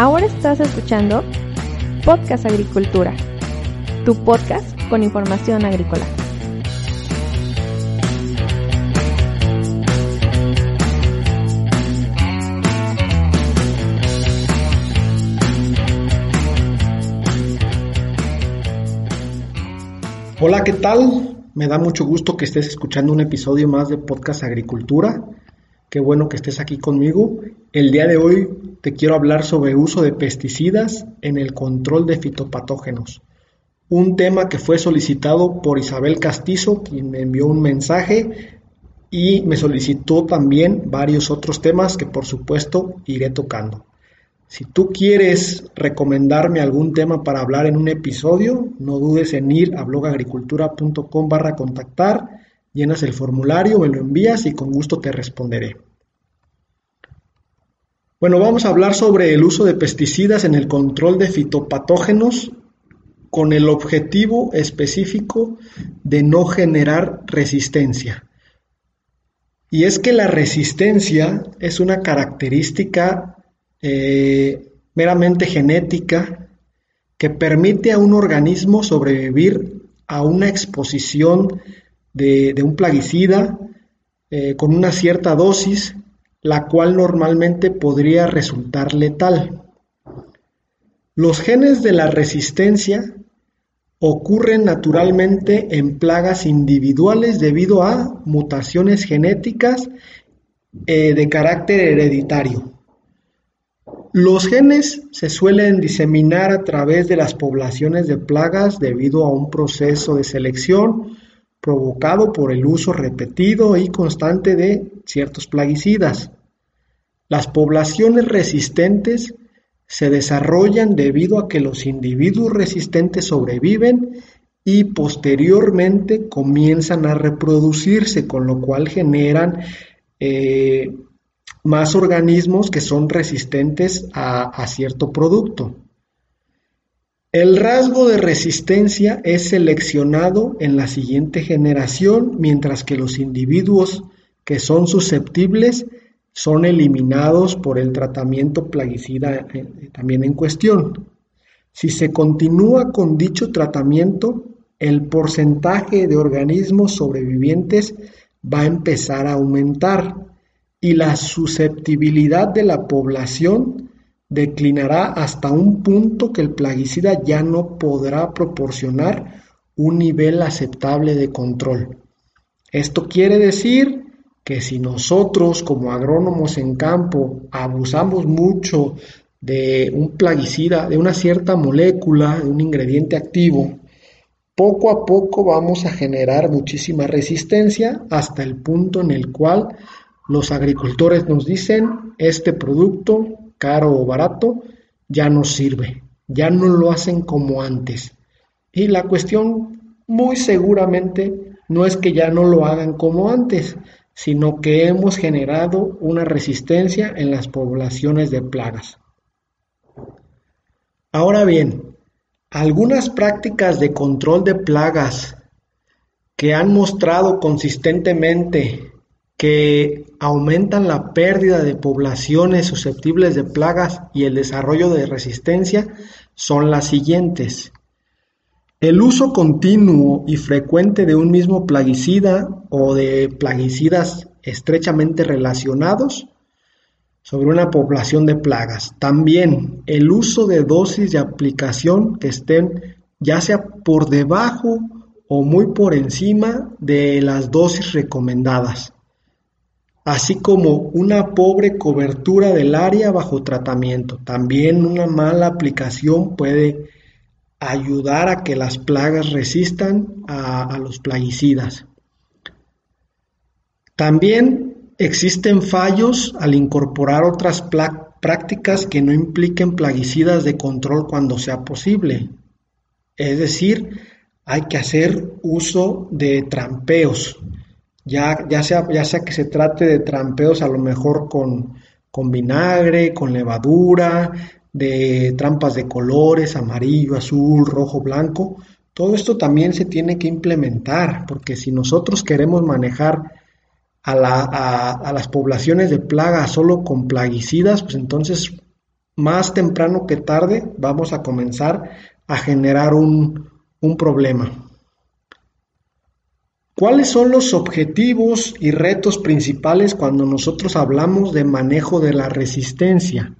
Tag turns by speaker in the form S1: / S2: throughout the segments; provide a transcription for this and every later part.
S1: Ahora estás escuchando Podcast Agricultura, tu podcast con información agrícola.
S2: Hola, ¿qué tal? Me da mucho gusto que estés escuchando un episodio más de Podcast Agricultura. Qué bueno que estés aquí conmigo. El día de hoy te quiero hablar sobre uso de pesticidas en el control de fitopatógenos. Un tema que fue solicitado por Isabel Castizo, quien me envió un mensaje y me solicitó también varios otros temas que por supuesto iré tocando. Si tú quieres recomendarme algún tema para hablar en un episodio, no dudes en ir a blogagricultura.com barra contactar Llenas el formulario, me lo envías y con gusto te responderé. Bueno, vamos a hablar sobre el uso de pesticidas en el control de fitopatógenos con el objetivo específico de no generar resistencia. Y es que la resistencia es una característica eh, meramente genética que permite a un organismo sobrevivir a una exposición de, un plaguicida eh, con una cierta dosis, la cual normalmente podría resultar letal. Los genes de la resistencia ocurren naturalmente en plagas individuales debido a mutaciones genéticas eh, de carácter hereditario. Los genes se suelen diseminar a través de las poblaciones de plagas debido a un proceso de selección provocado por el uso repetido y constante de ciertos plaguicidas. Las poblaciones resistentes se desarrollan debido a que los individuos resistentes sobreviven y posteriormente comienzan a reproducirse, con lo cual generan eh, más organismos que son resistentes a cierto producto. El rasgo de resistencia es seleccionado en la siguiente generación, mientras que los individuos que son susceptibles son eliminados por el tratamiento plaguicida eh, también en cuestión. Si se continúa con dicho tratamiento, el porcentaje de organismos sobrevivientes va a empezar a aumentar y la susceptibilidad de la población declinará hasta un punto que el plaguicida ya no podrá proporcionar un nivel aceptable de control. Esto quiere decir que si nosotros como agrónomos en campo abusamos mucho de un plaguicida, de una cierta molécula, de un ingrediente activo, poco a poco vamos a generar muchísima resistencia hasta el punto en el cual los agricultores nos dicen, este producto caro o barato, ya no sirve, ya no lo hacen como antes. Y la cuestión muy seguramente no es que ya no lo hagan como antes, sino que hemos generado una resistencia en las poblaciones de plagas. Ahora bien, algunas prácticas de control de plagas que han mostrado consistentemente que aumentan la pérdida de poblaciones susceptibles de plagas y el desarrollo de resistencia son las siguientes. El uso continuo y frecuente de un mismo plaguicida o de plaguicidas estrechamente relacionados sobre una población de plagas. También el uso de dosis de aplicación que estén ya sea por debajo o muy por encima de las dosis recomendadas así como una pobre cobertura del área bajo tratamiento. También una mala aplicación puede ayudar a que las plagas resistan a, los plaguicidas. También existen fallos al incorporar otras prácticas que no impliquen plaguicidas de control cuando sea posible. Es decir, hay que hacer uso de trampeos ya, ya, sea, ya sea que se trate de trampeos a lo mejor con, con vinagre, con levadura, de trampas de colores, amarillo, azul, rojo, blanco, todo esto también se tiene que implementar, porque si nosotros queremos manejar a, la, a, las poblaciones de plaga solo con plaguicidas, pues entonces más temprano que tarde vamos a comenzar a generar un, un problema. ¿Cuáles son los objetivos y retos principales cuando nosotros hablamos de manejo de la resistencia?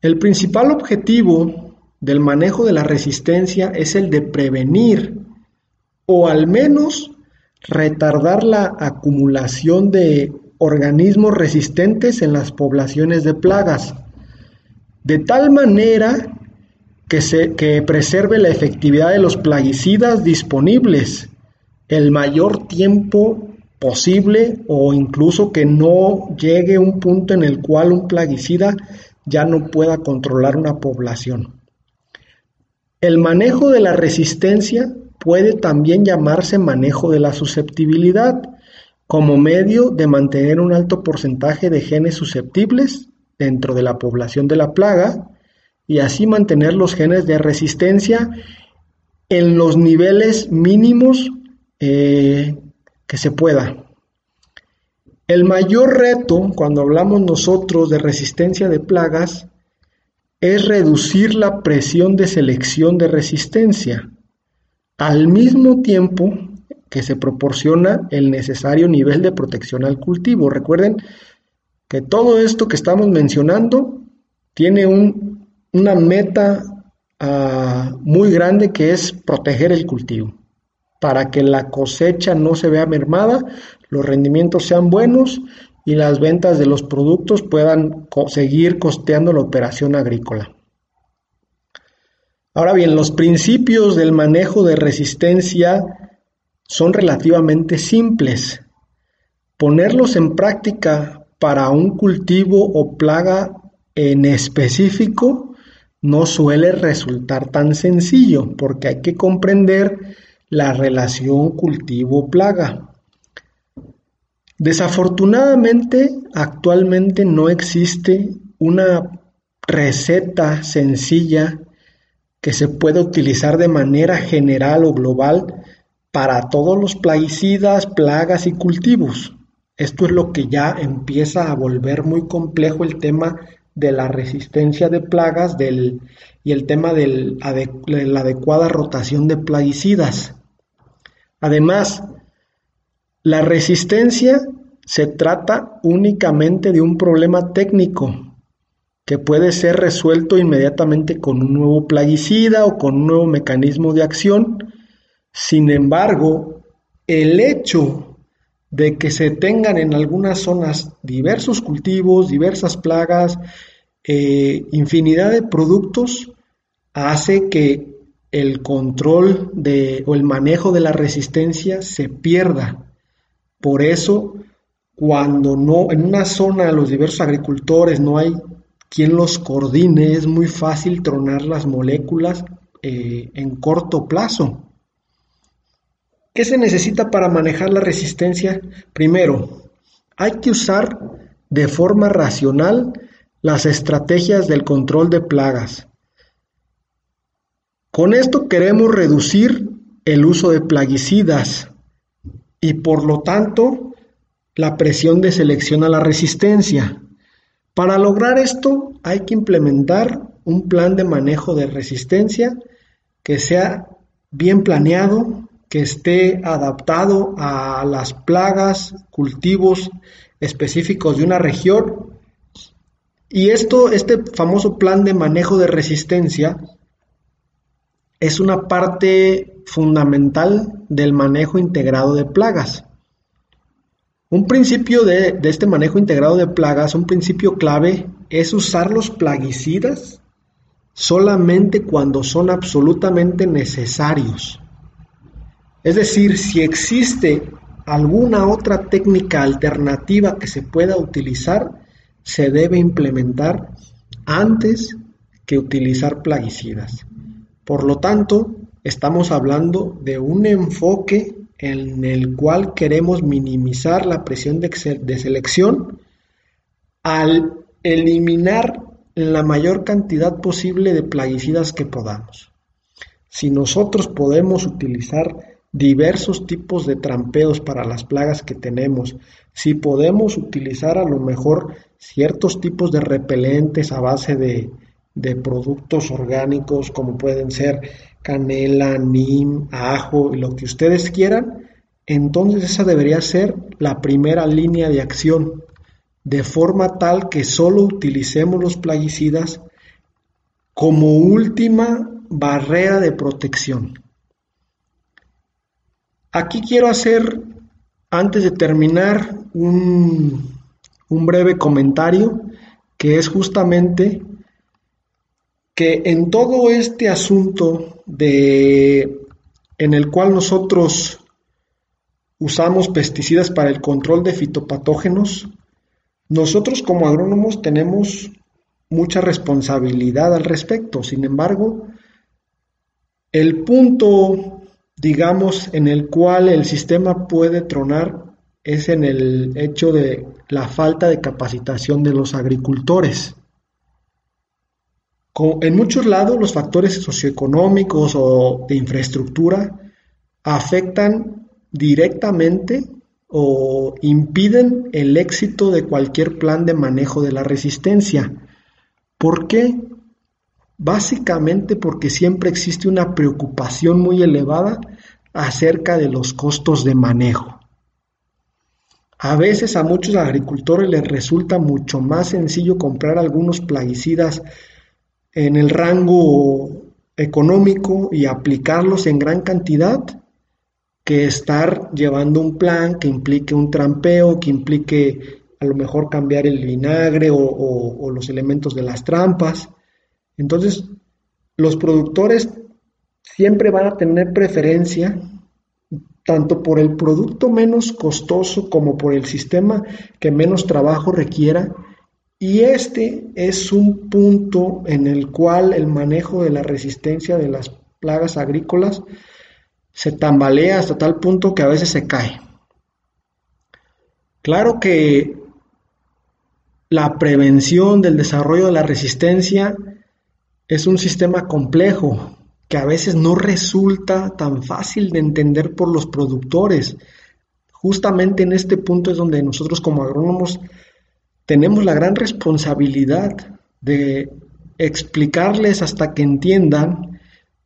S2: El principal objetivo del manejo de la resistencia es el de prevenir o al menos retardar la acumulación de organismos resistentes en las poblaciones de plagas, de tal manera que, se, que preserve la efectividad de los plaguicidas disponibles el mayor tiempo posible o incluso que no llegue un punto en el cual un plaguicida ya no pueda controlar una población. El manejo de la resistencia puede también llamarse manejo de la susceptibilidad como medio de mantener un alto porcentaje de genes susceptibles dentro de la población de la plaga y así mantener los genes de resistencia en los niveles mínimos eh, que se pueda. El mayor reto cuando hablamos nosotros de resistencia de plagas es reducir la presión de selección de resistencia, al mismo tiempo que se proporciona el necesario nivel de protección al cultivo. Recuerden que todo esto que estamos mencionando tiene una meta ah, muy grande que es proteger el cultivo para que la cosecha no se vea mermada, los rendimientos sean buenos y las ventas de los productos puedan seguir costeando la operación agrícola. Ahora bien, los principios del manejo de resistencia son relativamente simples. Ponerlos en práctica para un cultivo o plaga en específico no suele resultar tan sencillo porque hay que comprender la relación cultivo-plaga. Desafortunadamente, actualmente no existe una receta sencilla que se pueda utilizar de manera general o global para todos los plaguicidas, plagas y cultivos. Esto es lo que ya empieza a volver muy complejo el tema de la resistencia de plagas y el tema de la adecuada rotación de plaguicidas. Además, la resistencia se trata únicamente de un problema técnico que puede ser resuelto inmediatamente con un nuevo plaguicida o con un nuevo mecanismo de acción. Sin embargo, el hecho de que se tengan en algunas zonas diversos cultivos, diversas plagas, eh, infinidad de productos, hace que el control de, o el manejo de la resistencia se pierda. Por eso, cuando no, en una zona los diversos agricultores no hay quien los coordine, es muy fácil tronar las moléculas eh, en corto plazo. ¿Qué se necesita para manejar la resistencia? Primero, hay que usar de forma racional las estrategias del control de plagas. Con esto queremos reducir el uso de plaguicidas y por lo tanto la presión de selección a la resistencia. Para lograr esto hay que implementar un plan de manejo de resistencia que sea bien planeado, esté adaptado a las plagas, cultivos específicos de una región. Y esto, este famoso plan de manejo de resistencia es una parte fundamental del manejo integrado de plagas. Un principio de, este manejo integrado de plagas, un principio clave, es usar los plaguicidas solamente cuando son absolutamente necesarios. Es decir, si existe alguna otra técnica alternativa que se pueda utilizar, se debe implementar antes que utilizar plaguicidas. Por lo tanto, estamos hablando de un enfoque en el cual queremos minimizar la presión de, selección al eliminar la mayor cantidad posible de plaguicidas que podamos. Si nosotros podemos utilizar diversos tipos de trampeos para las plagas que tenemos, si podemos utilizar a lo mejor ciertos tipos de repelentes a base de, productos orgánicos como pueden ser canela, nim, ajo lo que ustedes quieran, entonces esa debería ser la primera línea de acción, de forma tal que solo utilicemos los plaguicidas como última barrera de protección. Aquí quiero hacer, antes de terminar, un, breve comentario que es justamente que en todo este asunto de en el cual nosotros usamos pesticidas para el control de fitopatógenos, nosotros como agrónomos tenemos mucha responsabilidad al respecto. Sin embargo, el punto, digamos, en el cual el sistema puede tronar es en el hecho de la falta de capacitación de los agricultores. En muchos lados los factores socioeconómicos o de infraestructura afectan directamente o impiden el éxito de cualquier plan de manejo de la resistencia. ¿Por qué? Básicamente porque siempre existe una preocupación muy elevada acerca de los costos de manejo. A veces a muchos agricultores les resulta mucho más sencillo comprar algunos plaguicidas en el rango económico y aplicarlos en gran cantidad que estar llevando un plan que implique un trampeo, que implique a lo mejor cambiar el vinagre o, los elementos de las trampas. Entonces, los productores siempre van a tener preferencia tanto por el producto menos costoso como por el sistema que menos trabajo requiera. Y este es un punto en el cual el manejo de la resistencia de las plagas agrícolas se tambalea hasta tal punto que a veces se cae. Claro que la prevención del desarrollo de la resistencia es un sistema complejo que a veces no resulta tan fácil de entender por los productores. Justamente en este punto es donde nosotros como agrónomos tenemos la gran responsabilidad de explicarles hasta que entiendan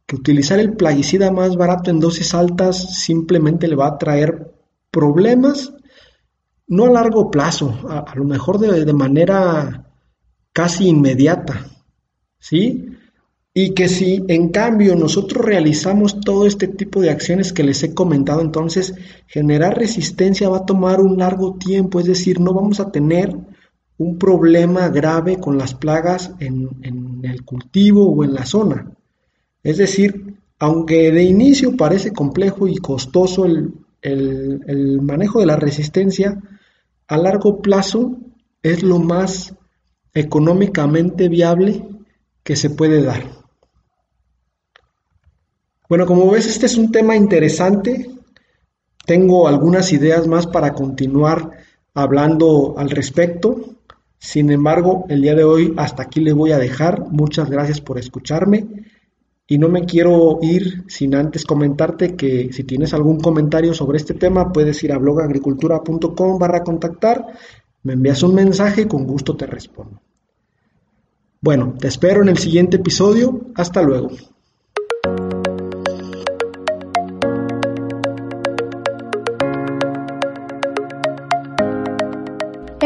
S2: que utilizar el plaguicida más barato en dosis altas simplemente le va a traer problemas, no a largo plazo, a, lo mejor de, de, manera casi inmediata, ¿sí? Y que si en cambio nosotros realizamos todo este tipo de acciones que les he comentado, entonces generar resistencia va a tomar un largo tiempo, es decir, no vamos a tener un problema grave con las plagas en, el cultivo o en la zona. Es decir, aunque de inicio parece complejo y costoso el, manejo de la resistencia, a largo plazo es lo más económicamente viable que se puede dar. Bueno, como ves, este es un tema interesante. Tengo algunas ideas más para continuar hablando al respecto. Sin embargo, el día de hoy hasta aquí le voy a dejar. Muchas gracias por escucharme. Y no me quiero ir sin antes comentarte que si tienes algún comentario sobre este tema, puedes ir a blogagricultura.com barra contactar, me envías un mensaje y con gusto te respondo. Bueno, te espero en el siguiente episodio. Hasta luego.